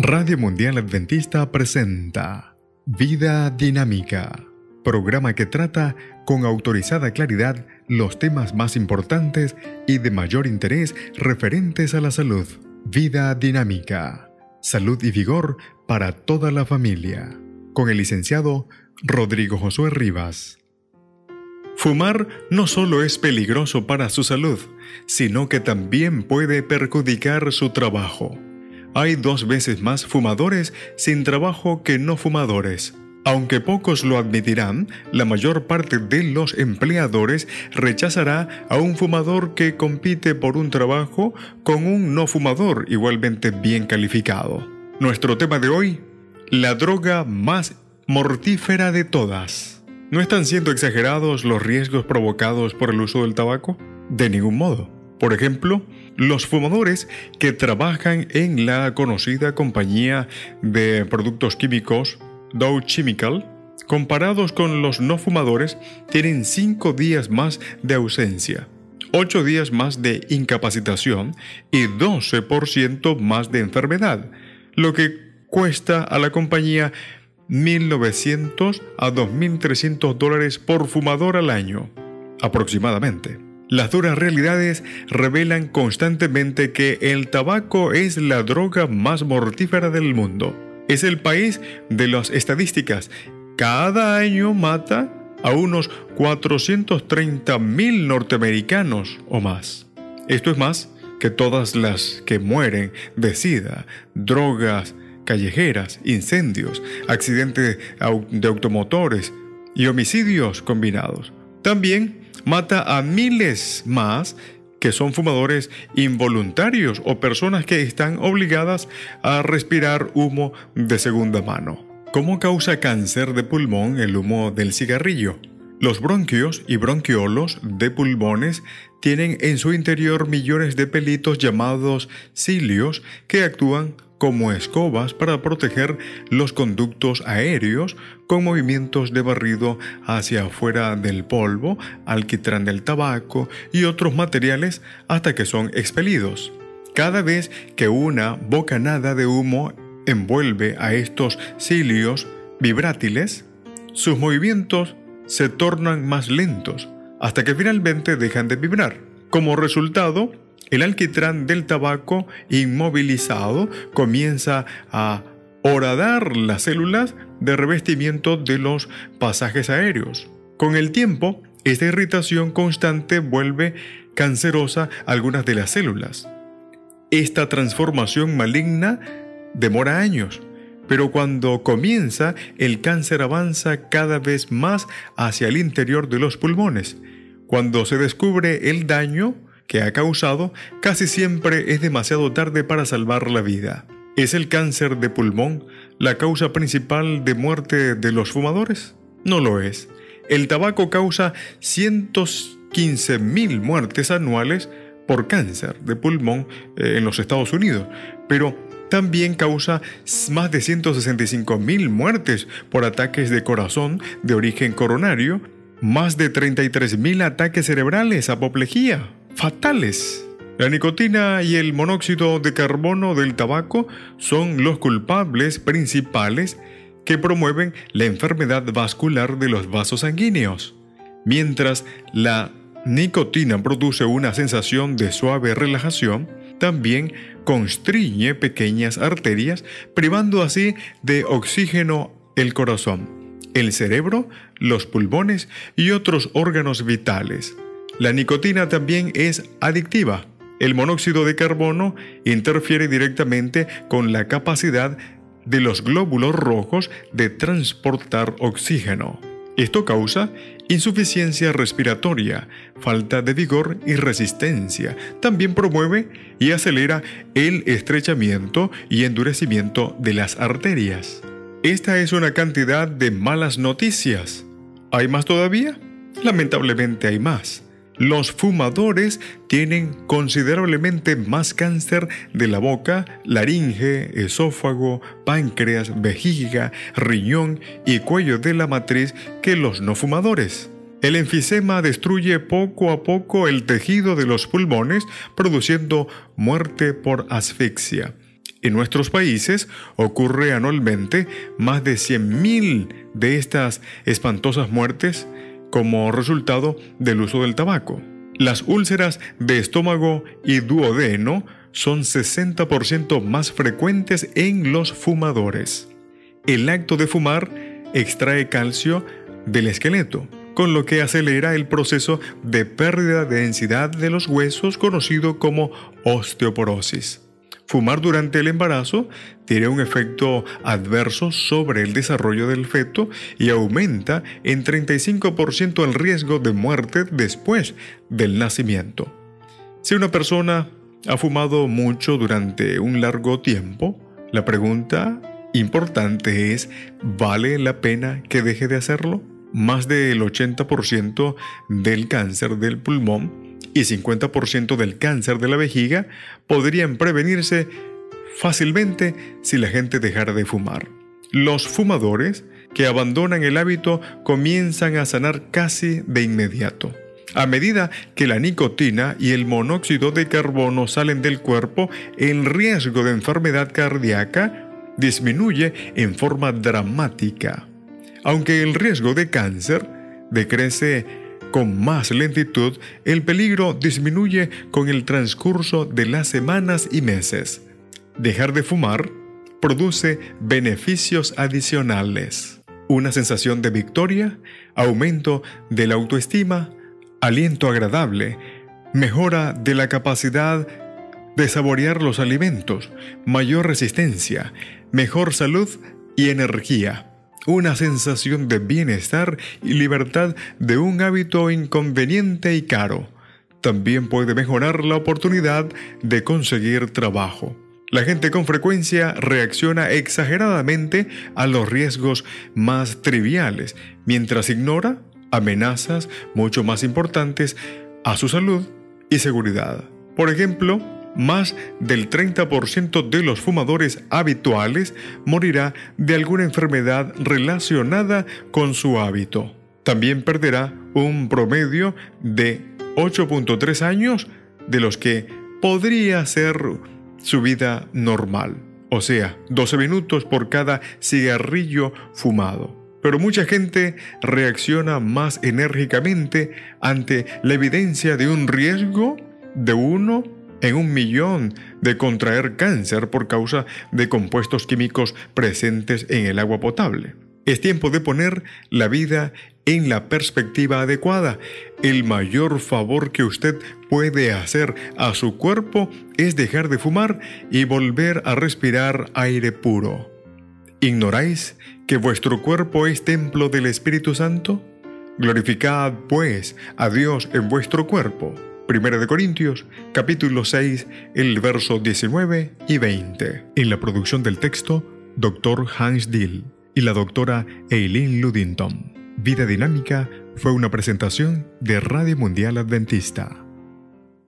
Radio Mundial Adventista presenta Vida Dinámica, programa que trata con autorizada claridad los temas más importantes y de mayor interés referentes a la salud. Vida Dinámica, salud y vigor para toda la familia, con el licenciado Rodrigo Josué Rivas. Fumar no solo es peligroso para su salud, sino que también puede perjudicar su trabajo hay dos veces más fumadores sin trabajo que no fumadores. Aunque pocos lo admitirán, la mayor parte de los empleadores rechazará a un fumador que compite por un trabajo con un no fumador igualmente bien calificado. Nuestro tema de hoy, la droga más mortífera de todas. ¿No están siendo exagerados los riesgos provocados por el uso del tabaco? De ningún modo. Por ejemplo, los fumadores que trabajan en la conocida compañía de productos químicos Dow Chemical, comparados con los no fumadores, tienen 5 días más de ausencia, 8 días más de incapacitación y 12% más de enfermedad, lo que cuesta a la compañía 1.900 a 2.300 dólares por fumador al año, aproximadamente. Las duras realidades revelan constantemente que el tabaco es la droga más mortífera del mundo. Es el país de las estadísticas. Cada año mata a unos 430 mil norteamericanos o más. Esto es más que todas las que mueren de sida, drogas callejeras, incendios, accidentes de automotores y homicidios combinados. También mata a miles más que son fumadores involuntarios o personas que están obligadas a respirar humo de segunda mano. ¿Cómo causa cáncer de pulmón el humo del cigarrillo? Los bronquios y bronquiolos de pulmones tienen en su interior millones de pelitos llamados cilios que actúan como escobas para proteger los conductos aéreos con movimientos de barrido hacia afuera del polvo, alquitrán del tabaco y otros materiales hasta que son expelidos. Cada vez que una bocanada de humo envuelve a estos cilios vibrátiles, sus movimientos se tornan más lentos hasta que finalmente dejan de vibrar. Como resultado, el alquitrán del tabaco inmovilizado comienza a horadar las células de revestimiento de los pasajes aéreos. Con el tiempo, esta irritación constante vuelve cancerosa algunas de las células. Esta transformación maligna demora años, pero cuando comienza, el cáncer avanza cada vez más hacia el interior de los pulmones. Cuando se descubre el daño, que ha causado, casi siempre es demasiado tarde para salvar la vida. ¿Es el cáncer de pulmón la causa principal de muerte de los fumadores? No lo es. El tabaco causa 115.000 muertes anuales por cáncer de pulmón eh, en los Estados Unidos, pero también causa más de 165.000 muertes por ataques de corazón de origen coronario, más de 33.000 ataques cerebrales, apoplejía, fatales. La nicotina y el monóxido de carbono del tabaco son los culpables principales que promueven la enfermedad vascular de los vasos sanguíneos. Mientras la nicotina produce una sensación de suave relajación, también constriñe pequeñas arterias, privando así de oxígeno el corazón, el cerebro, los pulmones y otros órganos vitales. La nicotina también es adictiva. El monóxido de carbono interfiere directamente con la capacidad de los glóbulos rojos de transportar oxígeno. Esto causa insuficiencia respiratoria, falta de vigor y resistencia. También promueve y acelera el estrechamiento y endurecimiento de las arterias. Esta es una cantidad de malas noticias. ¿Hay más todavía? Lamentablemente hay más. Los fumadores tienen considerablemente más cáncer de la boca, laringe, esófago, páncreas, vejiga, riñón y cuello de la matriz que los no fumadores. El enfisema destruye poco a poco el tejido de los pulmones, produciendo muerte por asfixia. En nuestros países ocurre anualmente más de 100.000 de estas espantosas muertes como resultado del uso del tabaco. Las úlceras de estómago y duodeno son 60% más frecuentes en los fumadores. El acto de fumar extrae calcio del esqueleto, con lo que acelera el proceso de pérdida de densidad de los huesos conocido como osteoporosis. Fumar durante el embarazo tiene un efecto adverso sobre el desarrollo del feto y aumenta en 35% el riesgo de muerte después del nacimiento. Si una persona ha fumado mucho durante un largo tiempo, la pregunta importante es, ¿vale la pena que deje de hacerlo? Más del 80% del cáncer del pulmón y 50% del cáncer de la vejiga podrían prevenirse fácilmente si la gente dejara de fumar. Los fumadores que abandonan el hábito comienzan a sanar casi de inmediato. A medida que la nicotina y el monóxido de carbono salen del cuerpo, el riesgo de enfermedad cardíaca disminuye en forma dramática. Aunque el riesgo de cáncer decrece con más lentitud, el peligro disminuye con el transcurso de las semanas y meses. Dejar de fumar produce beneficios adicionales. Una sensación de victoria, aumento de la autoestima, aliento agradable, mejora de la capacidad de saborear los alimentos, mayor resistencia, mejor salud y energía una sensación de bienestar y libertad de un hábito inconveniente y caro. También puede mejorar la oportunidad de conseguir trabajo. La gente con frecuencia reacciona exageradamente a los riesgos más triviales, mientras ignora amenazas mucho más importantes a su salud y seguridad. Por ejemplo, más del 30% de los fumadores habituales morirá de alguna enfermedad relacionada con su hábito. También perderá un promedio de 8.3 años de los que podría ser su vida normal. O sea, 12 minutos por cada cigarrillo fumado. Pero mucha gente reacciona más enérgicamente ante la evidencia de un riesgo de uno en un millón de contraer cáncer por causa de compuestos químicos presentes en el agua potable. Es tiempo de poner la vida en la perspectiva adecuada. El mayor favor que usted puede hacer a su cuerpo es dejar de fumar y volver a respirar aire puro. ¿Ignoráis que vuestro cuerpo es templo del Espíritu Santo? Glorificad, pues, a Dios en vuestro cuerpo Primera de Corintios, capítulo 6, el verso 19 y 20. En la producción del texto, Dr. Hans Dill y la doctora Eileen Ludington. Vida Dinámica fue una presentación de Radio Mundial Adventista